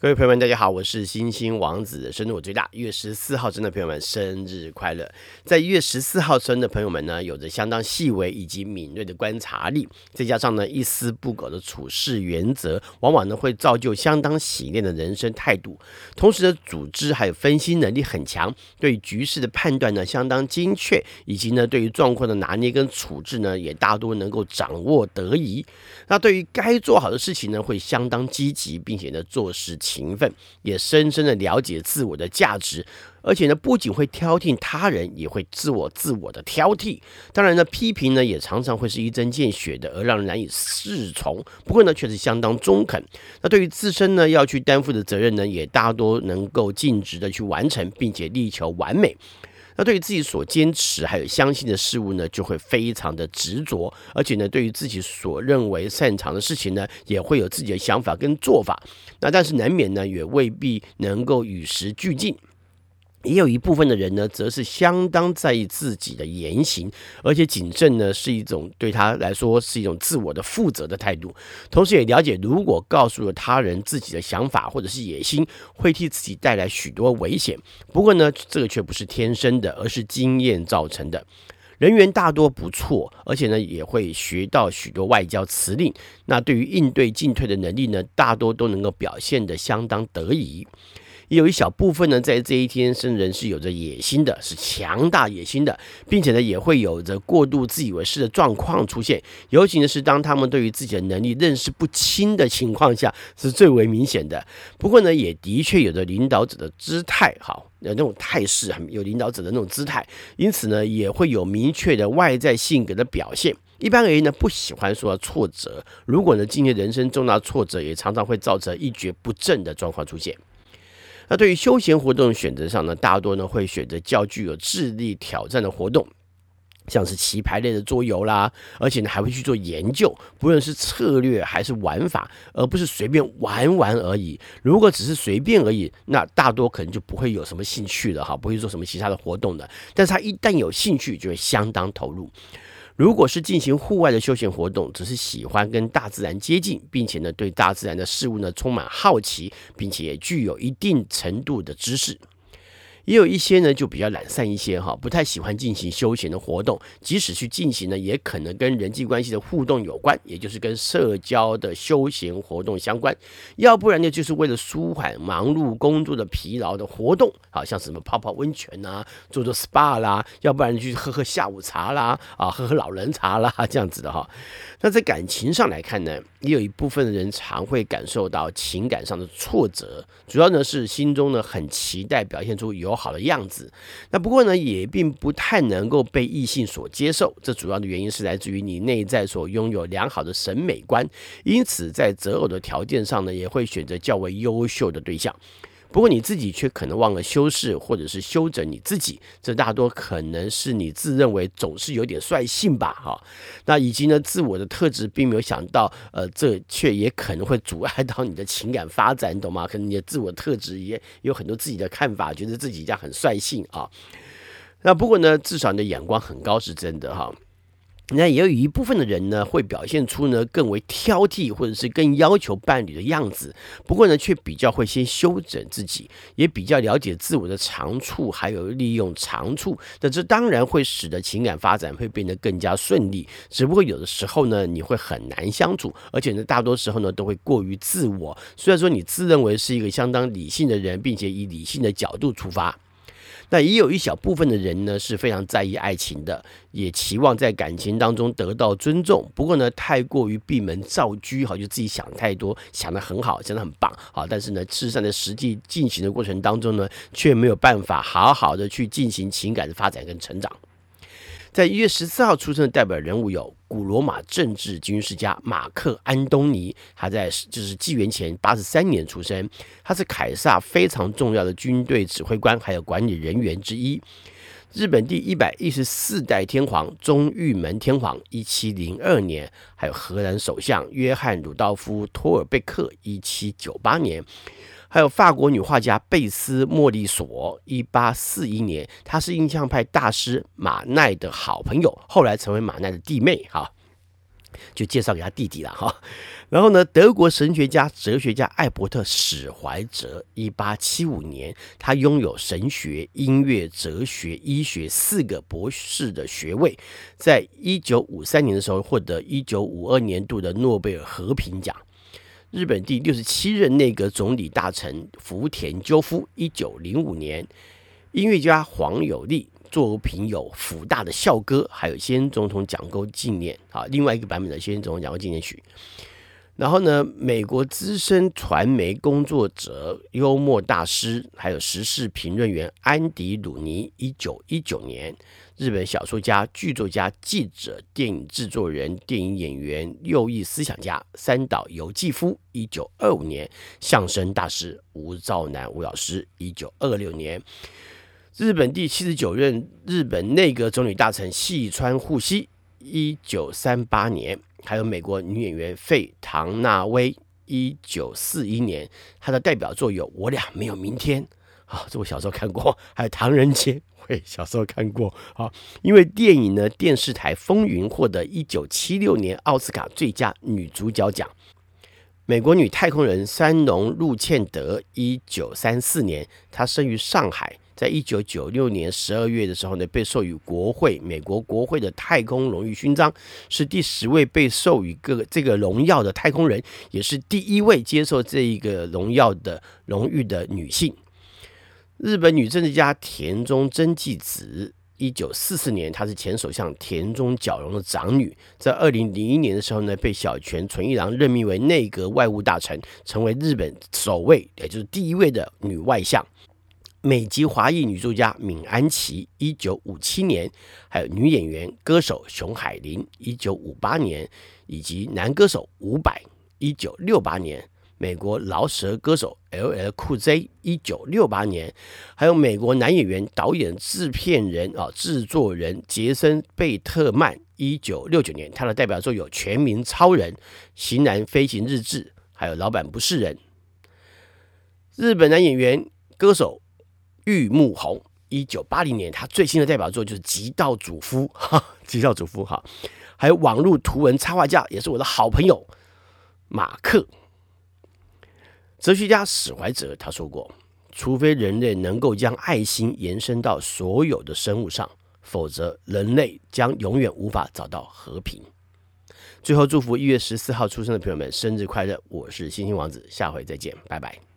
各位朋友们，大家好，我是星星王子，生日我最大，一月十四号生的朋友们，生日快乐！在一月十四号生的朋友们呢，有着相当细微以及敏锐的观察力，再加上呢一丝不苟的处事原则，往往呢会造就相当洗练的人生态度。同时呢，组织还有分析能力很强，对局势的判断呢相当精确，以及呢对于状况的拿捏跟处置呢也大多能够掌握得宜。那对于该做好的事情呢，会相当积极，并且呢做事。勤奋，也深深的了解自我的价值，而且呢，不仅会挑剔他人，也会自我自我的挑剔。当然呢，批评呢也常常会是一针见血的，而让人难以适从。不过呢，却是相当中肯。那对于自身呢要去担负的责任呢，也大多能够尽职的去完成，并且力求完美。那对于自己所坚持还有相信的事物呢，就会非常的执着，而且呢，对于自己所认为擅长的事情呢，也会有自己的想法跟做法。那但是难免呢，也未必能够与时俱进。也有一部分的人呢，则是相当在意自己的言行，而且谨慎呢，是一种对他来说是一种自我的负责的态度。同时，也了解如果告诉了他人自己的想法或者是野心，会替自己带来许多危险。不过呢，这个却不是天生的，而是经验造成的。人缘大多不错，而且呢，也会学到许多外交辞令。那对于应对进退的能力呢，大多都能够表现得相当得宜。也有一小部分呢，在这一天生人是有着野心的，是强大野心的，并且呢，也会有着过度自以为是的状况出现。尤其呢，是当他们对于自己的能力认识不清的情况下，是最为明显的。不过呢，也的确有着领导者的姿态，好，有那种态势，很有领导者的那种姿态，因此呢，也会有明确的外在性格的表现。一般而言呢，不喜欢受到挫折。如果呢，今天人生重大挫折，也常常会造成一蹶不振的状况出现。那对于休闲活动选择上呢，大多呢会选择较具有智力挑战的活动，像是棋牌类的桌游啦，而且呢还会去做研究，不论是策略还是玩法，而不是随便玩玩而已。如果只是随便而已，那大多可能就不会有什么兴趣了哈，不会做什么其他的活动的。但是他一旦有兴趣，就会相当投入。如果是进行户外的休闲活动，只是喜欢跟大自然接近，并且呢对大自然的事物呢充满好奇，并且也具有一定程度的知识。也有一些呢，就比较懒散一些哈，不太喜欢进行休闲的活动，即使去进行呢，也可能跟人际关系的互动有关，也就是跟社交的休闲活动相关。要不然呢，就是为了舒缓忙碌工作的疲劳的活动，好像什么泡泡温泉呐，做做 SPA 啦，要不然去喝喝下午茶啦，啊，喝喝老人茶啦，这样子的哈。那在感情上来看呢，也有一部分的人常会感受到情感上的挫折，主要呢是心中呢很期待表现出有。好的样子，那不过呢，也并不太能够被异性所接受。这主要的原因是来自于你内在所拥有良好的审美观，因此在择偶的条件上呢，也会选择较为优秀的对象。不过你自己却可能忘了修饰或者是修整你自己，这大多可能是你自认为总是有点率性吧，哈。那以及呢，自我的特质并没有想到，呃，这却也可能会阻碍到你的情感发展，懂吗？可能你的自我特质也有很多自己的看法，觉得自己这样很率性啊。那不过呢，至少你的眼光很高是真的哈。那也有一部分的人呢，会表现出呢更为挑剔，或者是更要求伴侣的样子。不过呢，却比较会先修整自己，也比较了解自我的长处，还有利用长处。那这当然会使得情感发展会变得更加顺利。只不过有的时候呢，你会很难相处，而且呢，大多时候呢都会过于自我。虽然说你自认为是一个相当理性的人，并且以理性的角度出发。那也有一小部分的人呢，是非常在意爱情的，也期望在感情当中得到尊重。不过呢，太过于闭门造车，好，就自己想太多，想得很好，想得很棒，好，但是呢，事实上在实际进行的过程当中呢，却没有办法好好的去进行情感的发展跟成长。在一月十四号出生的代表人物有古罗马政治军事家马克安东尼，他在就是纪元前八十三年出生，他是凯撒非常重要的军队指挥官还有管理人员之一。日本第一百一十四代天皇中玉门天皇一七零二年，还有荷兰首相约翰鲁道夫托尔贝克一七九八年。还有法国女画家贝斯莫利索，一八四一年，她是印象派大师马奈的好朋友，后来成为马奈的弟妹。哈，就介绍给他弟弟了哈。然后呢，德国神学家、哲学家艾伯特史怀哲，一八七五年，他拥有神学、音乐、哲学、医学四个博士的学位，在一九五三年的时候获得一九五二年度的诺贝尔和平奖。日本第六十七任内阁总理大臣福田赳夫，一九零五年，音乐家黄有利作品有福大的校歌，还有先总统蒋公纪念啊，另外一个版本的先总统蒋公纪念曲。然后呢，美国资深传媒工作者、幽默大师，还有时事评论员安迪·鲁尼，一九一九年。日本小说家、剧作家、记者、电影制作人、电影演员、右翼思想家三岛由纪夫，一九二五年；相声大师吴兆南吴老师，一九二六年；日本第七十九任日本内阁总理大臣细川护熙，一九三八年；还有美国女演员费唐纳威，一九四一年。她的代表作有《我俩没有明天》啊，这我小时候看过；还有《唐人街》。会小时候看过，啊，因为电影呢，《电视台风云》获得一九七六年奥斯卡最佳女主角奖。美国女太空人山农路茜德，一九三四年，她生于上海，在一九九六年十二月的时候呢，被授予国会美国国会的太空荣誉勋章，是第十位被授予个这个荣耀的太空人，也是第一位接受这一个荣耀的荣誉的女性。日本女政治家田中真纪子，一九四四年，她是前首相田中角荣的长女，在二零零一年的时候呢，被小泉纯一郎任命为内阁外务大臣，成为日本首位，也就是第一位的女外相。美籍华裔女作家闵安琪，一九五七年，还有女演员、歌手熊海林，一九五八年，以及男歌手伍佰，一九六八年。美国饶舌歌手 LL Cool J，一九六八年，还有美国男演员、导演、制片人啊、制作人杰森·贝特曼，一九六九年，他的代表作有《全民超人》、《型男飞行日志》，还有《老板不是人》。日本男演员、歌手玉木宏，一九八零年，他最新的代表作就是《极道主夫》哈，《极道主夫》哈，还有网络图文插画家，也是我的好朋友马克。哲学家史怀哲他说过：“除非人类能够将爱心延伸到所有的生物上，否则人类将永远无法找到和平。”最后，祝福一月十四号出生的朋友们生日快乐！我是星星王子，下回再见，拜拜。